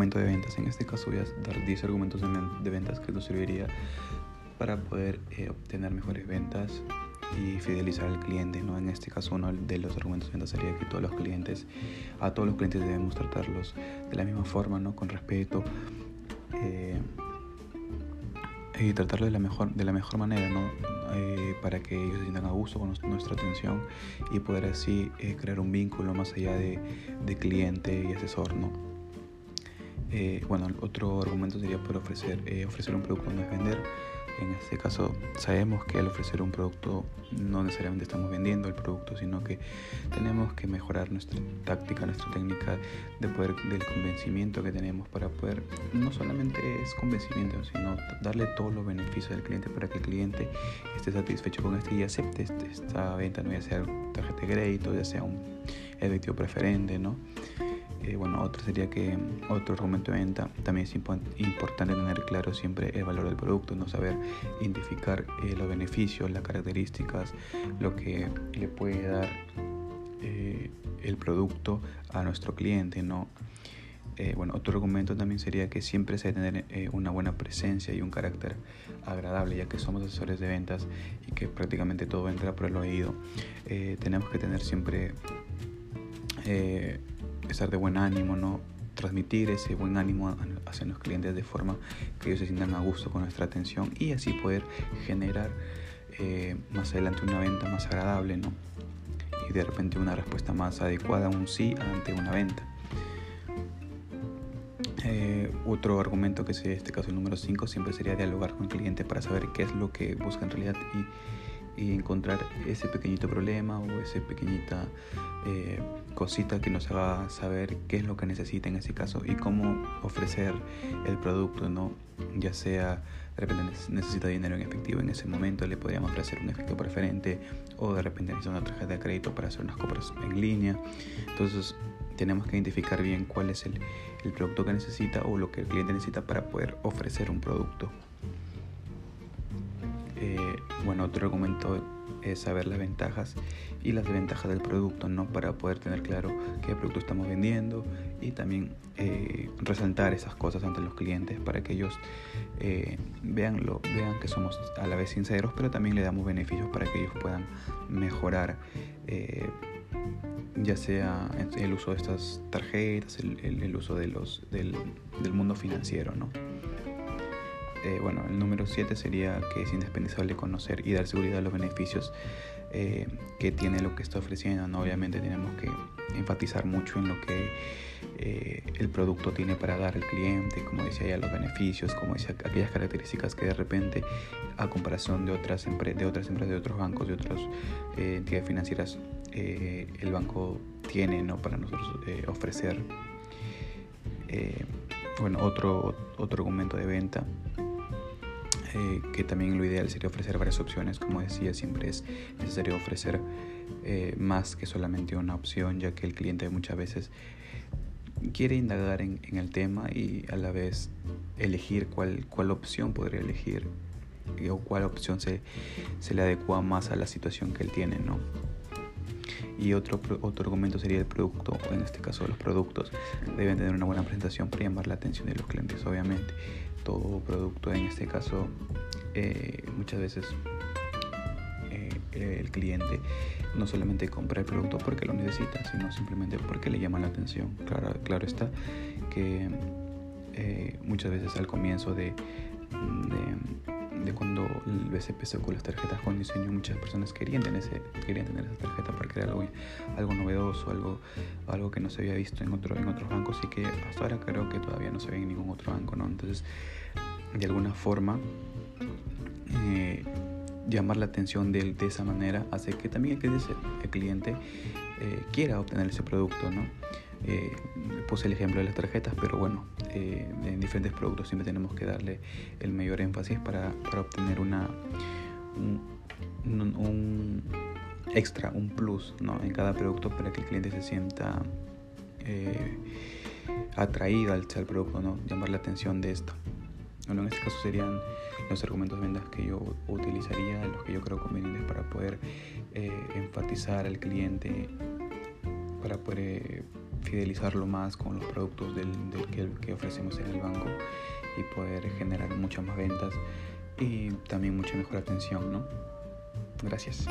argumento de ventas. En este caso voy a dar 10 argumentos de ventas que nos serviría para poder eh, obtener mejores ventas y fidelizar al cliente. ¿no? En este caso uno de los argumentos de ventas sería que todos los clientes, a todos los clientes debemos tratarlos de la misma forma, ¿no? con respeto. Eh, y tratarlo de la mejor, de la mejor manera, ¿no? Eh, para que ellos se sientan a gusto con nuestra atención y poder así eh, crear un vínculo más allá de, de cliente y asesor. ¿no? Eh, bueno, otro argumento sería poder ofrecer, ofrecer un producto no es vender. En este caso sabemos que al ofrecer un producto no necesariamente estamos vendiendo el producto, sino que tenemos que mejorar nuestra táctica, nuestra técnica de poder, del convencimiento que tenemos para poder, no solamente es convencimiento, sino darle todos los beneficios al cliente para que el cliente esté satisfecho con este y acepte este, esta venta, no ya sea tarjeta de crédito, ya sea un efectivo preferente, ¿no? Eh, bueno, otro sería que otro argumento de venta también es importante tener claro siempre el valor del producto, no saber identificar eh, los beneficios, las características, lo que le puede dar eh, el producto a nuestro cliente, ¿no? bueno, otro argumento también sería que siempre se debe tener una buena presencia y un carácter agradable, ya que somos asesores de ventas y que prácticamente todo entra por el oído. tenemos que tener siempre estar de buen ánimo, ¿no? transmitir ese buen ánimo hacia los clientes de forma que ellos se sientan a gusto con nuestra atención y así poder generar eh, más adelante una venta más agradable ¿no? y de repente una respuesta más adecuada, un sí ante una venta. Eh, otro argumento que sería este caso el número 5 siempre sería dialogar con el cliente para saber qué es lo que busca en realidad y y encontrar ese pequeñito problema o esa pequeñita eh, cosita que nos haga saber qué es lo que necesita en ese caso y cómo ofrecer el producto, ¿no? Ya sea de repente necesita dinero en efectivo en ese momento, le podríamos ofrecer un efecto preferente o de repente necesita una tarjeta de crédito para hacer unas compras en línea. Entonces tenemos que identificar bien cuál es el, el producto que necesita o lo que el cliente necesita para poder ofrecer un producto. Eh, bueno, otro argumento es saber las ventajas y las desventajas del producto, ¿no? Para poder tener claro qué producto estamos vendiendo y también eh, resaltar esas cosas ante los clientes para que ellos eh, vean, vean que somos a la vez sinceros, pero también le damos beneficios para que ellos puedan mejorar. ya sea el uso de estas tarjetas, el, uso de los, del, del mundo financiero, ¿no? Eh, bueno, el número 7 sería que es indispensable conocer y dar seguridad a los beneficios eh, que tiene lo que está ofreciendo. ¿no? Obviamente tenemos que enfatizar mucho en lo que eh, el producto tiene para dar al cliente, como decía ya, los beneficios, como decía, aquellas características que de repente, a comparación de otras, de otras empresas, de otros bancos, de otras entidades financieras, el banco tiene ¿no? para nosotros ofrecer. bueno, otro, otro argumento de venta eh, que también lo ideal sería ofrecer varias opciones. Como decía, siempre es necesario ofrecer eh, más que solamente una opción, ya que el cliente muchas veces quiere indagar en, el tema y a la vez elegir cuál, cuál opción podría elegir o cuál opción se, se le adecua más a la situación que él tiene, ¿no? Y otro, otro argumento sería el producto, o en este caso los productos, deben tener una buena presentación para llamar la atención de los clientes, obviamente todo producto, en este caso eh, muchas veces eh, el cliente no solamente compra el producto porque lo necesita, sino simplemente porque le llama la atención. Claro, claro está que eh, muchas veces al comienzo de, de, cuando el BCP con las tarjetas con diseño, muchas personas querían tener, ese, querían tener esa tarjeta porque era algo, algo novedoso, algo, algo que no se había visto en, otro, en otros bancos y que hasta ahora creo que todavía no se ve en ningún otro banco. ¿no? Entonces, de alguna forma, eh, llamar la atención de, de, esa manera hace que también el el cliente eh, quiera obtener ese producto. ¿no? Eh, puse el ejemplo de las tarjetas, pero bueno, eh, diferentes productos siempre tenemos que darle el mayor énfasis para, para obtener una, un, extra, un plus ¿no? en cada producto para que el cliente se sienta atraído al, al producto, ¿no? llamar la atención de esto. Bueno, en este caso serían los argumentos de ventas que yo utilizaría, los que yo creo convenientes para poder eh, enfatizar al cliente, para poder eh, fidelizarlo más con los productos del, que, que ofrecemos en el banco y poder generar muchas más ventas y también mucha mejor atención, ¿no? Gracias.